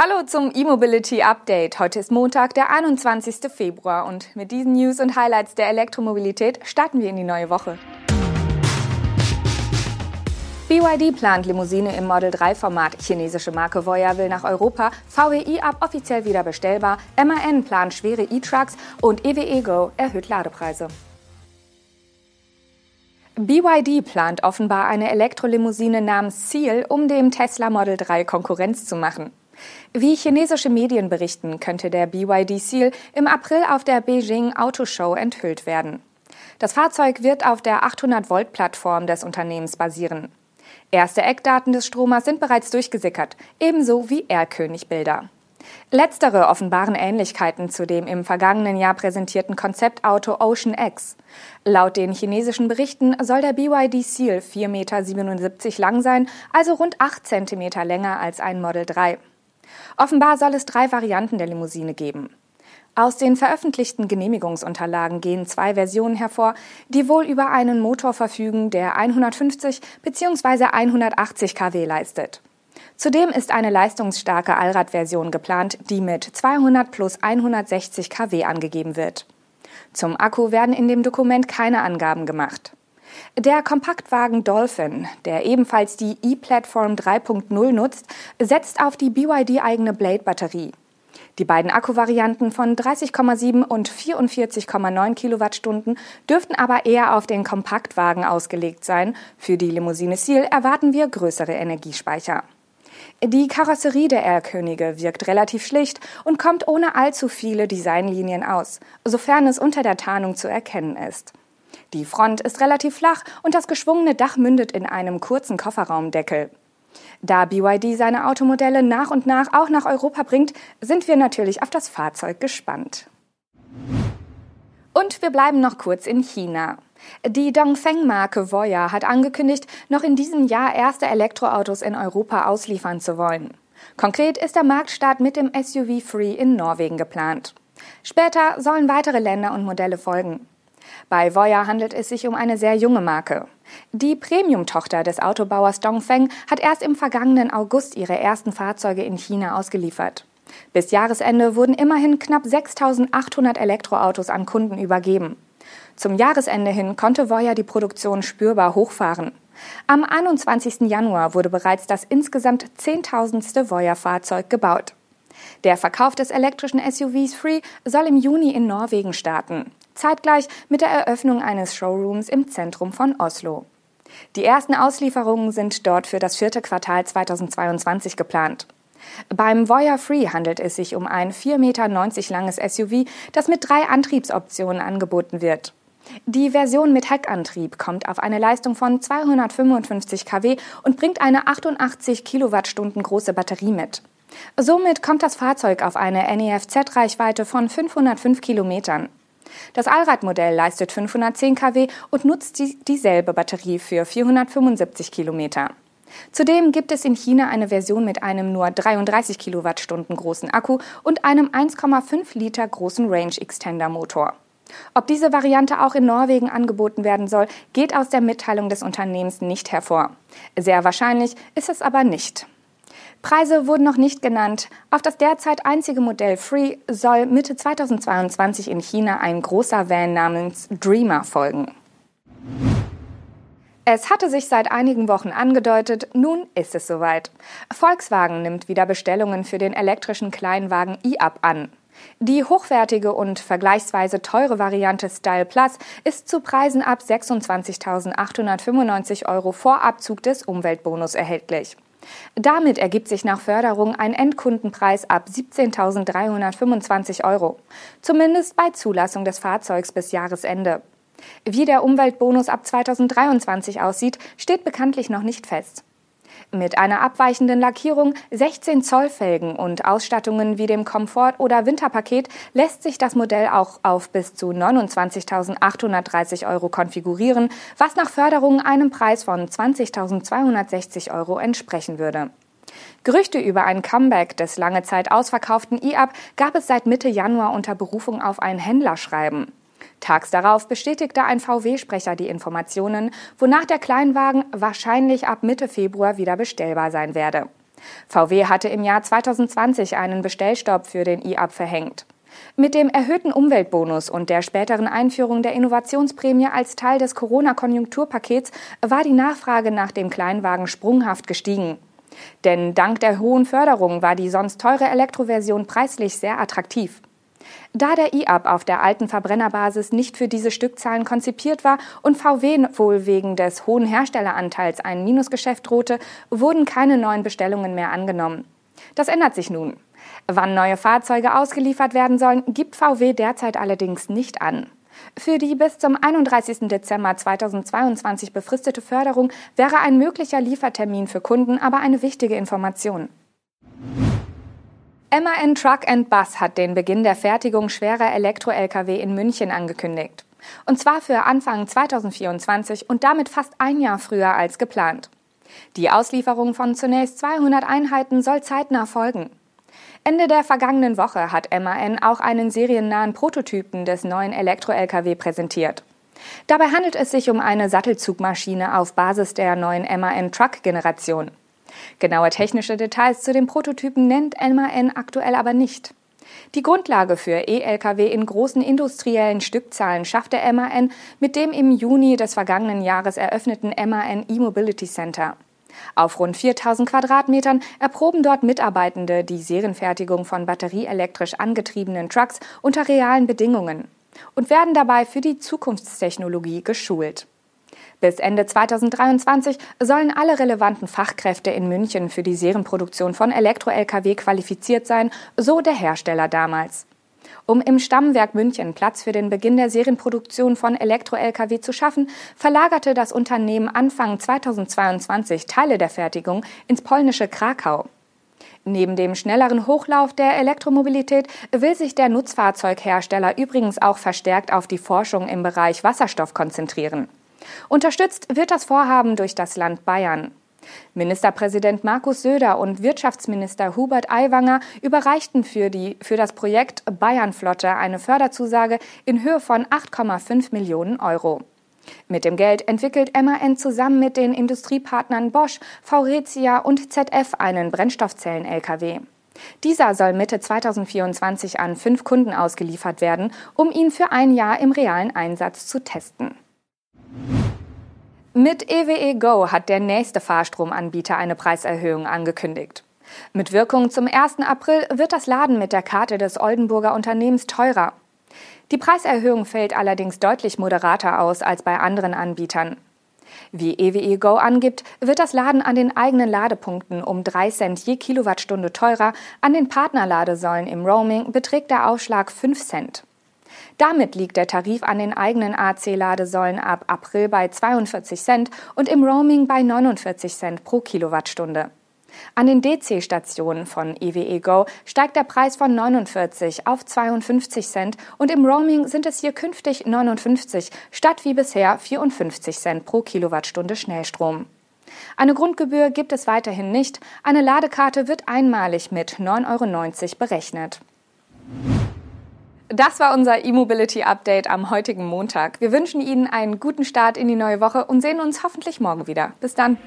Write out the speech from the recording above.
Hallo zum E-Mobility Update. Heute ist Montag, der 21. Februar und mit diesen News und Highlights der Elektromobilität starten wir in die neue Woche. BYD plant Limousine im Model 3 Format. Chinesische Marke Voya will nach Europa. VWI ab offiziell wieder bestellbar. MAN plant schwere E-Trucks und EWE Go erhöht Ladepreise. BYD plant offenbar eine Elektrolimousine namens Seal, um dem Tesla Model 3 Konkurrenz zu machen. Wie chinesische Medien berichten, könnte der BYD Seal im April auf der Beijing Auto Show enthüllt werden. Das Fahrzeug wird auf der 800-Volt-Plattform des Unternehmens basieren. Erste Eckdaten des Stromers sind bereits durchgesickert, ebenso wie R-König-Bilder. Letztere offenbaren Ähnlichkeiten zu dem im vergangenen Jahr präsentierten Konzeptauto Ocean X. Laut den chinesischen Berichten soll der BYD Seal 4,77 Meter lang sein, also rund 8 Zentimeter länger als ein Model 3. Offenbar soll es drei Varianten der Limousine geben. Aus den veröffentlichten Genehmigungsunterlagen gehen zwei Versionen hervor, die wohl über einen Motor verfügen, der 150 bzw. 180 kW leistet. Zudem ist eine leistungsstarke Allradversion geplant, die mit 200 plus 160 kW angegeben wird. Zum Akku werden in dem Dokument keine Angaben gemacht. Der Kompaktwagen Dolphin, der ebenfalls die E-Platform 3.0 nutzt, setzt auf die BYD-eigene Blade-Batterie. Die beiden Akkuvarianten von 30,7 und 44,9 Kilowattstunden dürften aber eher auf den Kompaktwagen ausgelegt sein. Für die Limousine Seal erwarten wir größere Energiespeicher. Die Karosserie der R-Könige wirkt relativ schlicht und kommt ohne allzu viele Designlinien aus, sofern es unter der Tarnung zu erkennen ist. Die Front ist relativ flach und das geschwungene Dach mündet in einem kurzen Kofferraumdeckel. Da BYD seine Automodelle nach und nach auch nach Europa bringt, sind wir natürlich auf das Fahrzeug gespannt. Und wir bleiben noch kurz in China. Die Dongfeng-Marke Voya hat angekündigt, noch in diesem Jahr erste Elektroautos in Europa ausliefern zu wollen. Konkret ist der Marktstart mit dem SUV Free in Norwegen geplant. Später sollen weitere Länder und Modelle folgen. Bei Voya handelt es sich um eine sehr junge Marke. Die Premium-Tochter des Autobauers Dongfeng hat erst im vergangenen August ihre ersten Fahrzeuge in China ausgeliefert. Bis Jahresende wurden immerhin knapp 6800 Elektroautos an Kunden übergeben. Zum Jahresende hin konnte Voya die Produktion spürbar hochfahren. Am 21. Januar wurde bereits das insgesamt zehntausendste Voya-Fahrzeug gebaut. Der Verkauf des elektrischen SUVs Free soll im Juni in Norwegen starten zeitgleich mit der Eröffnung eines Showrooms im Zentrum von Oslo. Die ersten Auslieferungen sind dort für das vierte Quartal 2022 geplant. Beim Voya Free handelt es sich um ein 4,90 Meter langes SUV, das mit drei Antriebsoptionen angeboten wird. Die Version mit Heckantrieb kommt auf eine Leistung von 255 kW und bringt eine 88 Kilowattstunden große Batterie mit. Somit kommt das Fahrzeug auf eine NEFZ-Reichweite von 505 Kilometern. Das Allradmodell leistet 510 kW und nutzt die, dieselbe Batterie für 475 Kilometer. Zudem gibt es in China eine Version mit einem nur 33 Kilowattstunden großen Akku und einem 1,5 Liter großen Range Extender Motor. Ob diese Variante auch in Norwegen angeboten werden soll, geht aus der Mitteilung des Unternehmens nicht hervor. Sehr wahrscheinlich ist es aber nicht. Preise wurden noch nicht genannt. Auf das derzeit einzige Modell Free soll Mitte 2022 in China ein großer Van namens Dreamer folgen. Es hatte sich seit einigen Wochen angedeutet, nun ist es soweit. Volkswagen nimmt wieder Bestellungen für den elektrischen Kleinwagen e-Up an. Die hochwertige und vergleichsweise teure Variante Style Plus ist zu Preisen ab 26.895 Euro vor Abzug des Umweltbonus erhältlich. Damit ergibt sich nach Förderung ein Endkundenpreis ab 17.325 Euro, zumindest bei Zulassung des Fahrzeugs bis Jahresende. Wie der Umweltbonus ab 2023 aussieht, steht bekanntlich noch nicht fest. Mit einer abweichenden Lackierung, 16 Zoll Felgen und Ausstattungen wie dem Komfort- oder Winterpaket lässt sich das Modell auch auf bis zu 29.830 Euro konfigurieren, was nach Förderung einem Preis von 20.260 Euro entsprechen würde. Gerüchte über ein Comeback des lange Zeit ausverkauften e-Up gab es seit Mitte Januar unter Berufung auf ein Händlerschreiben. Tags darauf bestätigte ein VW-Sprecher die Informationen, wonach der Kleinwagen wahrscheinlich ab Mitte Februar wieder bestellbar sein werde. VW hatte im Jahr 2020 einen Bestellstopp für den e-up verhängt. Mit dem erhöhten Umweltbonus und der späteren Einführung der Innovationsprämie als Teil des Corona-Konjunkturpakets war die Nachfrage nach dem Kleinwagen sprunghaft gestiegen. Denn dank der hohen Förderung war die sonst teure Elektroversion preislich sehr attraktiv. Da der e-up auf der alten Verbrennerbasis nicht für diese Stückzahlen konzipiert war und VW wohl wegen des hohen Herstelleranteils ein Minusgeschäft drohte, wurden keine neuen Bestellungen mehr angenommen. Das ändert sich nun. Wann neue Fahrzeuge ausgeliefert werden sollen, gibt VW derzeit allerdings nicht an. Für die bis zum 31. Dezember 2022 befristete Förderung wäre ein möglicher Liefertermin für Kunden aber eine wichtige Information. MAN Truck and Bus hat den Beginn der Fertigung schwerer Elektro-Lkw in München angekündigt. Und zwar für Anfang 2024 und damit fast ein Jahr früher als geplant. Die Auslieferung von zunächst 200 Einheiten soll zeitnah folgen. Ende der vergangenen Woche hat MAN auch einen seriennahen Prototypen des neuen Elektro-Lkw präsentiert. Dabei handelt es sich um eine Sattelzugmaschine auf Basis der neuen MAN Truck-Generation. Genaue technische Details zu den Prototypen nennt MAN aktuell aber nicht. Die Grundlage für E-Lkw in großen industriellen Stückzahlen schaffte MAN mit dem im Juni des vergangenen Jahres eröffneten MAN E-Mobility Center. Auf rund 4000 Quadratmetern erproben dort Mitarbeitende die Serienfertigung von batterieelektrisch angetriebenen Trucks unter realen Bedingungen und werden dabei für die Zukunftstechnologie geschult. Bis Ende 2023 sollen alle relevanten Fachkräfte in München für die Serienproduktion von Elektro-Lkw qualifiziert sein, so der Hersteller damals. Um im Stammwerk München Platz für den Beginn der Serienproduktion von Elektro-Lkw zu schaffen, verlagerte das Unternehmen Anfang 2022 Teile der Fertigung ins polnische Krakau. Neben dem schnelleren Hochlauf der Elektromobilität will sich der Nutzfahrzeughersteller übrigens auch verstärkt auf die Forschung im Bereich Wasserstoff konzentrieren. Unterstützt wird das Vorhaben durch das Land Bayern. Ministerpräsident Markus Söder und Wirtschaftsminister Hubert Aiwanger überreichten für, die, für das Projekt Bayernflotte eine Förderzusage in Höhe von 8,5 Millionen Euro. Mit dem Geld entwickelt MAN zusammen mit den Industriepartnern Bosch, Faurecia und ZF einen Brennstoffzellen-Lkw. Dieser soll Mitte 2024 an fünf Kunden ausgeliefert werden, um ihn für ein Jahr im realen Einsatz zu testen. Mit EWE Go hat der nächste Fahrstromanbieter eine Preiserhöhung angekündigt. Mit Wirkung zum 1. April wird das Laden mit der Karte des Oldenburger Unternehmens teurer. Die Preiserhöhung fällt allerdings deutlich moderater aus als bei anderen Anbietern. Wie EWE Go angibt, wird das Laden an den eigenen Ladepunkten um 3 Cent je Kilowattstunde teurer, an den Partnerladesäulen im Roaming beträgt der Ausschlag 5 Cent. Damit liegt der Tarif an den eigenen AC-Ladesäulen ab April bei 42 Cent und im Roaming bei 49 Cent pro Kilowattstunde. An den DC-Stationen von EWE Go steigt der Preis von 49 auf 52 Cent und im Roaming sind es hier künftig 59 statt wie bisher 54 Cent pro Kilowattstunde Schnellstrom. Eine Grundgebühr gibt es weiterhin nicht. Eine Ladekarte wird einmalig mit 9,90 Euro berechnet. Das war unser E-Mobility Update am heutigen Montag. Wir wünschen Ihnen einen guten Start in die neue Woche und sehen uns hoffentlich morgen wieder. Bis dann.